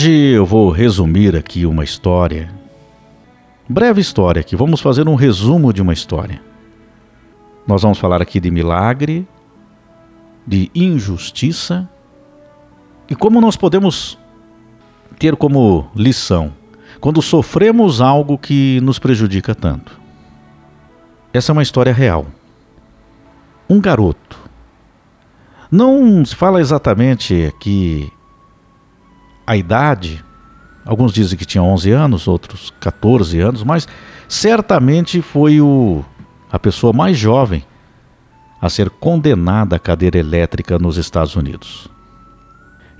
Hoje eu vou resumir aqui uma história. Breve história aqui, vamos fazer um resumo de uma história. Nós vamos falar aqui de milagre, de injustiça e como nós podemos ter como lição quando sofremos algo que nos prejudica tanto. Essa é uma história real. Um garoto. Não se fala exatamente aqui a idade. Alguns dizem que tinha 11 anos, outros 14 anos, mas certamente foi o, a pessoa mais jovem a ser condenada à cadeira elétrica nos Estados Unidos.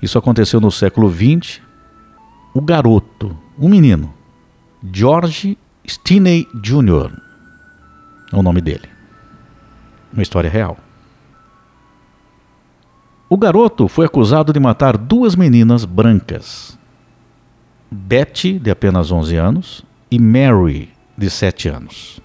Isso aconteceu no século XX. O garoto, um menino, George Stinney Jr., é o nome dele. Uma história real. O garoto foi acusado de matar duas meninas brancas, Betty, de apenas 11 anos, e Mary, de 7 anos.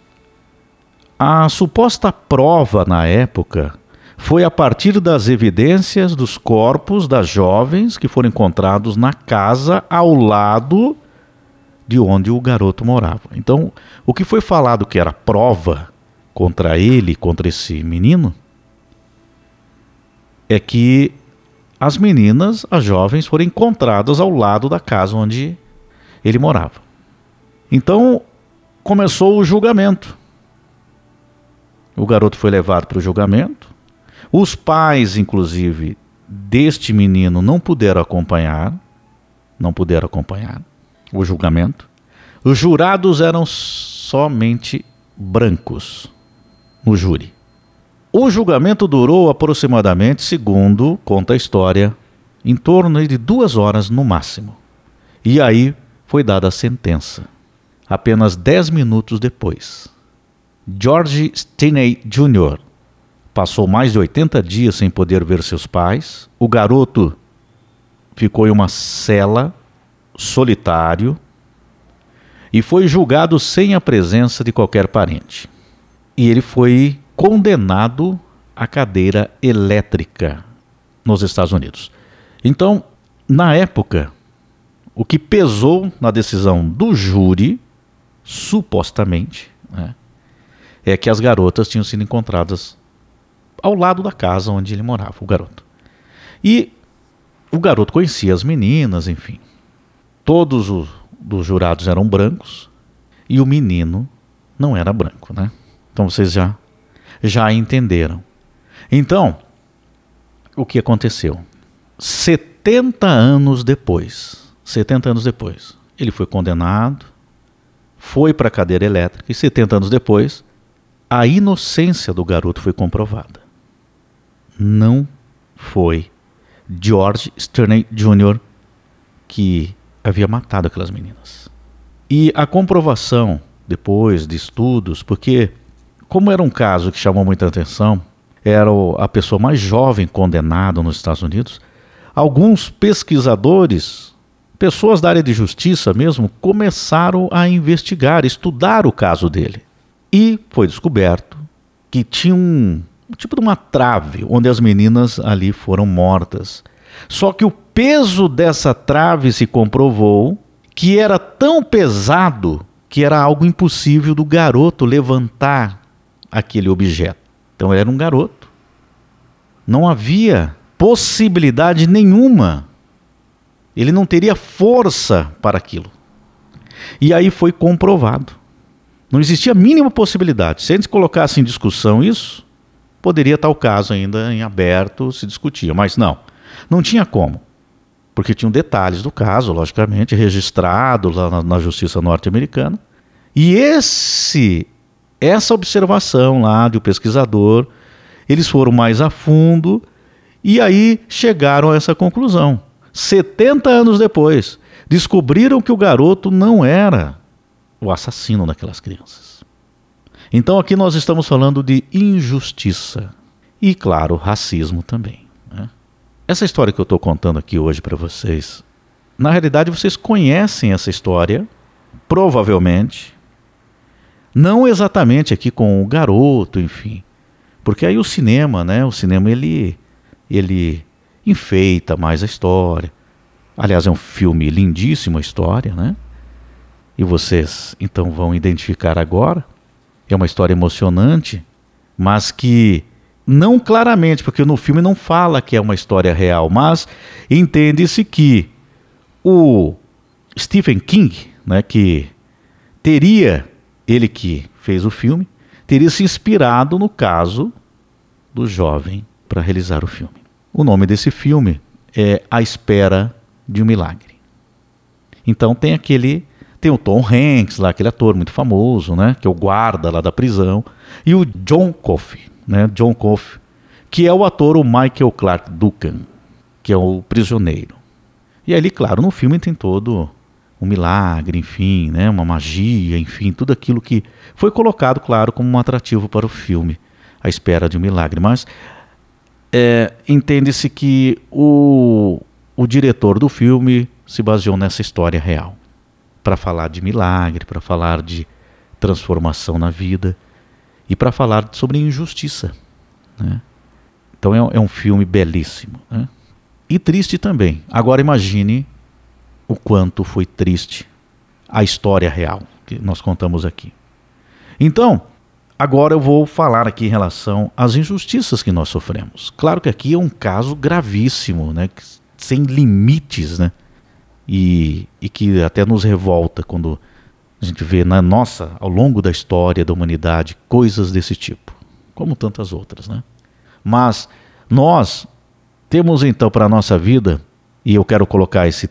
A suposta prova na época foi a partir das evidências dos corpos das jovens que foram encontrados na casa ao lado de onde o garoto morava. Então, o que foi falado que era prova contra ele, contra esse menino, é que as meninas, as jovens, foram encontradas ao lado da casa onde ele morava. Então, começou o julgamento. O garoto foi levado para o julgamento. Os pais, inclusive, deste menino não puderam acompanhar, não puderam acompanhar o julgamento. Os jurados eram somente brancos no júri. O julgamento durou aproximadamente, segundo conta a história, em torno de duas horas no máximo. E aí foi dada a sentença, apenas dez minutos depois. George Stinney Jr. passou mais de 80 dias sem poder ver seus pais. O garoto ficou em uma cela, solitário, e foi julgado sem a presença de qualquer parente. E ele foi condenado à cadeira elétrica nos Estados Unidos. Então, na época, o que pesou na decisão do júri, supostamente, né, é que as garotas tinham sido encontradas ao lado da casa onde ele morava, o garoto. E o garoto conhecia as meninas, enfim. Todos os, os jurados eram brancos e o menino não era branco, né? Então vocês já já entenderam. Então, o que aconteceu? 70 anos depois, 70 anos depois, ele foi condenado, foi para a cadeira elétrica e 70 anos depois a inocência do garoto foi comprovada. Não foi George Sterney Jr. que havia matado aquelas meninas. E a comprovação, depois de estudos, porque, como era um caso que chamou muita atenção, era a pessoa mais jovem condenada nos Estados Unidos, alguns pesquisadores, pessoas da área de justiça mesmo, começaram a investigar, estudar o caso dele. E foi descoberto que tinha um, um tipo de uma trave onde as meninas ali foram mortas. Só que o peso dessa trave se comprovou que era tão pesado que era algo impossível do garoto levantar aquele objeto. Então era um garoto. Não havia possibilidade nenhuma. Ele não teria força para aquilo. E aí foi comprovado não existia a mínima possibilidade. Se eles colocassem em discussão isso, poderia o caso ainda em aberto, se discutia. Mas não, não tinha como. Porque tinham detalhes do caso, logicamente, registrado lá na, na justiça norte-americana. E esse, essa observação lá do pesquisador, eles foram mais a fundo e aí chegaram a essa conclusão. 70 anos depois, descobriram que o garoto não era o assassino daquelas crianças. Então aqui nós estamos falando de injustiça e, claro, racismo também. Né? Essa história que eu estou contando aqui hoje para vocês, na realidade vocês conhecem essa história, provavelmente, não exatamente aqui com o garoto, enfim, porque aí o cinema, né? O cinema ele ele enfeita mais a história. Aliás, é um filme lindíssimo a história, né? E vocês então vão identificar agora. É uma história emocionante, mas que não claramente, porque no filme não fala que é uma história real, mas entende-se que o Stephen King, né, que teria, ele que fez o filme, teria se inspirado no caso do jovem para realizar o filme. O nome desse filme é A Espera de um Milagre. Então tem aquele tem o Tom Hanks lá, aquele ator muito famoso, né, que é o guarda lá da prisão, e o John Coffey, né, John Coffey, que é o ator o Michael Clark Duncan, que é o prisioneiro. E ali, claro, no filme tem todo um milagre, enfim, né, uma magia, enfim, tudo aquilo que foi colocado, claro, como um atrativo para o filme, a espera de um milagre. Mas é, entende-se que o, o diretor do filme se baseou nessa história real para falar de milagre, para falar de transformação na vida e para falar sobre injustiça. Né? Então é, é, um filme belíssimo. Né? E triste também. Agora imagine o quanto foi triste a história real que nós contamos aqui. Então, agora eu vou falar aqui em relação às injustiças que nós sofremos. Claro que aqui é um caso gravíssimo, né? sem limites, né? E, e que até nos revolta quando a gente vê na nossa, ao longo da história da humanidade, coisas desse tipo, como tantas outras, né? Mas nós temos então para a nossa vida, e eu quero colocar esse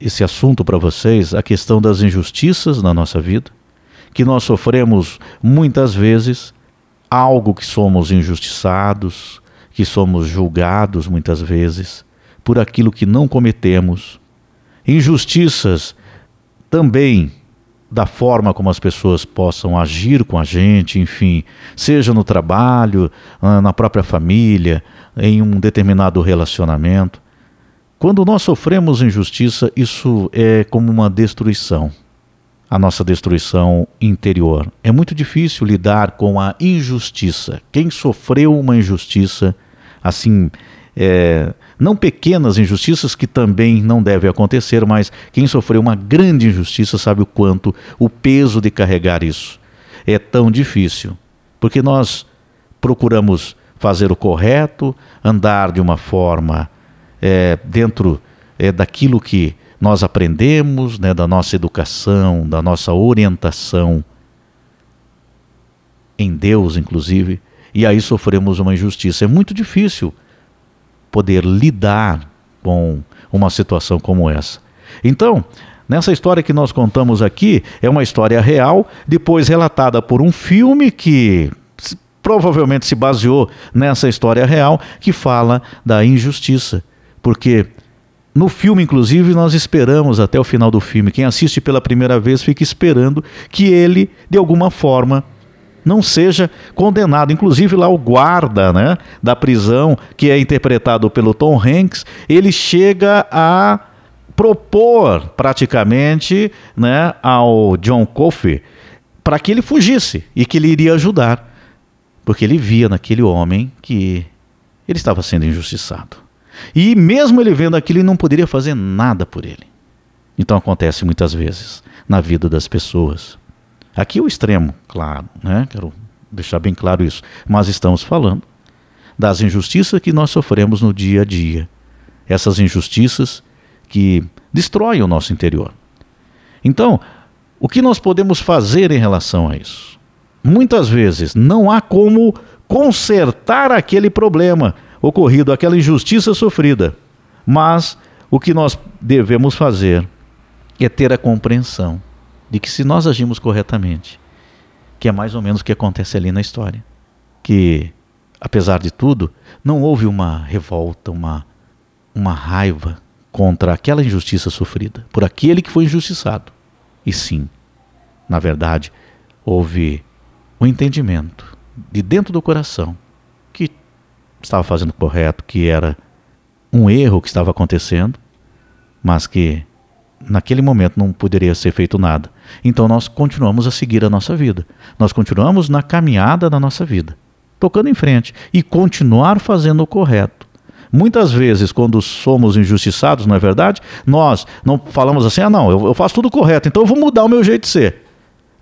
esse assunto para vocês, a questão das injustiças na nossa vida, que nós sofremos muitas vezes algo que somos injustiçados, que somos julgados muitas vezes por aquilo que não cometemos. Injustiças também da forma como as pessoas possam agir com a gente, enfim, seja no trabalho, na própria família, em um determinado relacionamento. Quando nós sofremos injustiça, isso é como uma destruição, a nossa destruição interior. É muito difícil lidar com a injustiça. Quem sofreu uma injustiça, assim, é, não pequenas injustiças que também não devem acontecer, mas quem sofreu uma grande injustiça sabe o quanto o peso de carregar isso é tão difícil, porque nós procuramos fazer o correto, andar de uma forma é, dentro é, daquilo que nós aprendemos, né, da nossa educação, da nossa orientação em Deus, inclusive, e aí sofremos uma injustiça. É muito difícil poder lidar com uma situação como essa. Então, nessa história que nós contamos aqui, é uma história real, depois relatada por um filme que provavelmente se baseou nessa história real, que fala da injustiça porque no filme, inclusive, nós esperamos até o final do filme. Quem assiste pela primeira vez fica esperando que ele, de alguma forma, não seja condenado. Inclusive lá o guarda né, da prisão, que é interpretado pelo Tom Hanks, ele chega a propor praticamente né, ao John Coffey para que ele fugisse e que ele iria ajudar. Porque ele via naquele homem que ele estava sendo injustiçado. E mesmo ele vendo aquilo, ele não poderia fazer nada por ele. Então acontece muitas vezes na vida das pessoas. Aqui é o extremo, claro, né? Quero deixar bem claro isso. Mas estamos falando das injustiças que nós sofremos no dia a dia. Essas injustiças que destroem o nosso interior. Então, o que nós podemos fazer em relação a isso? Muitas vezes não há como consertar aquele problema, ocorrido, aquela injustiça sofrida. Mas o que nós devemos fazer é ter a compreensão de que se nós agimos corretamente, que é mais ou menos o que acontece ali na história, que apesar de tudo, não houve uma revolta, uma uma raiva contra aquela injustiça sofrida por aquele que foi injustiçado. E sim, na verdade, houve o um entendimento de dentro do coração estava fazendo correto, que era um erro que estava acontecendo, mas que naquele momento não poderia ser feito nada. Então nós continuamos a seguir a nossa vida. Nós continuamos na caminhada da nossa vida, tocando em frente e continuar fazendo o correto, Muitas vezes, quando somos injustiçados, não é verdade? Nós não falamos assim: ah, não, eu, faço tudo correto, então eu vou mudar o meu jeito de ser.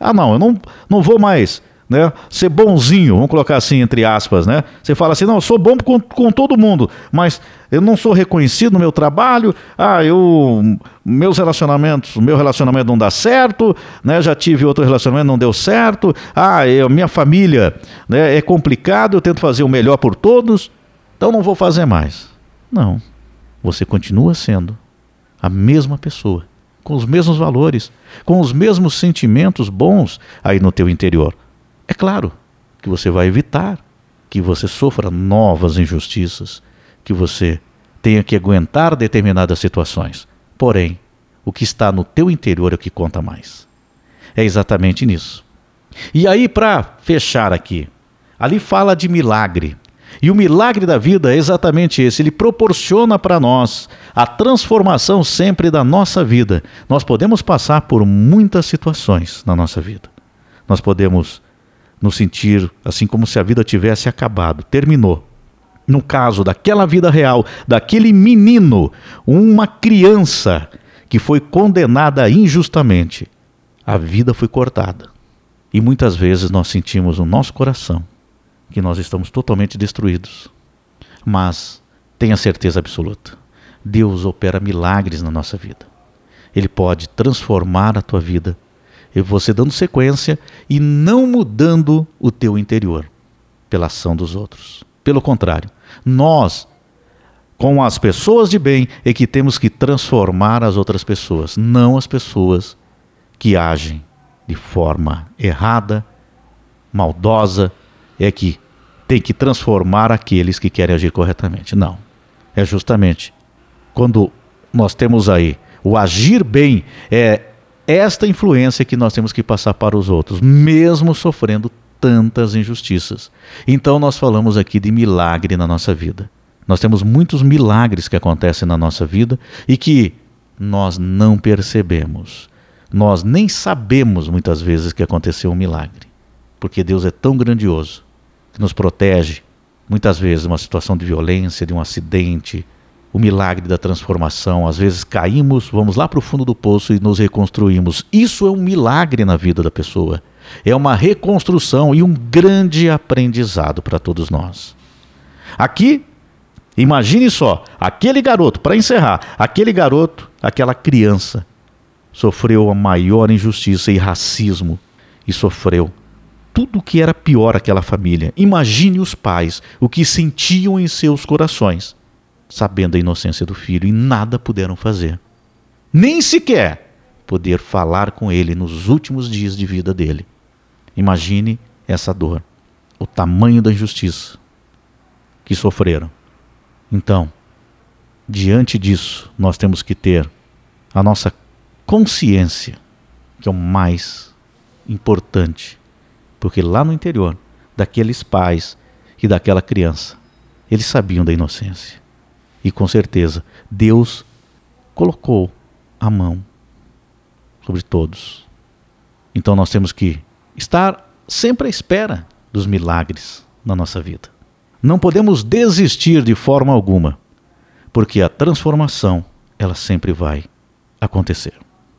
Ah, não, eu não, não vou mais né, ser bonzinho, vamos colocar assim entre aspas, né? Você fala assim, não, eu sou bom com, com todo mundo, mas eu não sou reconhecido no meu trabalho, ah, eu meus relacionamentos, meu relacionamento não dá certo, né? Já tive outro relacionamento, não deu certo, ah, eu, minha família né, é complicado, eu tento fazer o melhor por todos, então não vou fazer mais. Não, você continua sendo a mesma pessoa, com os mesmos valores, com os mesmos sentimentos bons aí no teu interior. É claro que você vai evitar que você sofra novas injustiças, que você tenha que aguentar determinadas situações. Porém, o que está no teu interior é o que conta mais. É exatamente nisso. E aí, para fechar aqui, ali fala de milagre. E o milagre da vida é exatamente esse: ele proporciona para nós a transformação sempre da nossa vida. Nós podemos passar por muitas situações na nossa vida. Nós podemos nos sentir assim como se a vida tivesse acabado, terminou. No caso daquela vida real, daquele menino, uma criança que foi condenada injustamente, a vida foi cortada. E muitas vezes nós sentimos no nosso coração que nós estamos totalmente destruídos. Mas tenha certeza absoluta: Deus opera milagres na nossa vida. Ele pode transformar a tua vida e você dando sequência e não mudando o teu interior pela ação dos outros. Pelo contrário, nós, com as pessoas de bem, é que temos que transformar as outras pessoas, não as pessoas que agem de forma errada, maldosa, é que tem que transformar aqueles que querem agir corretamente. Não. É justamente quando nós temos aí o agir bem, é esta influência que nós temos que passar para os outros, mesmo sofrendo tantas injustiças. Então nós falamos aqui de milagre na nossa vida. Nós temos muitos milagres que acontecem na nossa vida e que nós não percebemos. Nós nem sabemos muitas vezes que aconteceu um milagre, porque Deus é tão grandioso que nos protege muitas vezes de uma situação de violência, de um acidente, o milagre da transformação. Às vezes caímos, vamos lá para o fundo do poço e nos reconstruímos. Isso é um milagre na vida da pessoa. É uma reconstrução e um grande aprendizado para todos nós. Aqui, imagine só, aquele garoto, para encerrar, aquele garoto, aquela criança, sofreu a maior injustiça e racismo e sofreu tudo o que era pior aquela família. Imagine os pais, o que sentiam em seus corações sabendo a inocência do filho, e nada puderam fazer. Nem sequer poder falar com ele nos últimos dias de vida dele. Imagine essa dor, o tamanho da injustiça que sofreram. Então, diante disso, nós temos que ter a nossa consciência, que é o mais importante, porque lá no interior daqueles pais e daquela criança, eles sabiam da inocência. E com certeza, Deus colocou a mão sobre todos. Então nós temos que estar sempre à espera dos milagres na nossa vida. Não podemos desistir de forma alguma, porque a transformação ela sempre vai acontecer.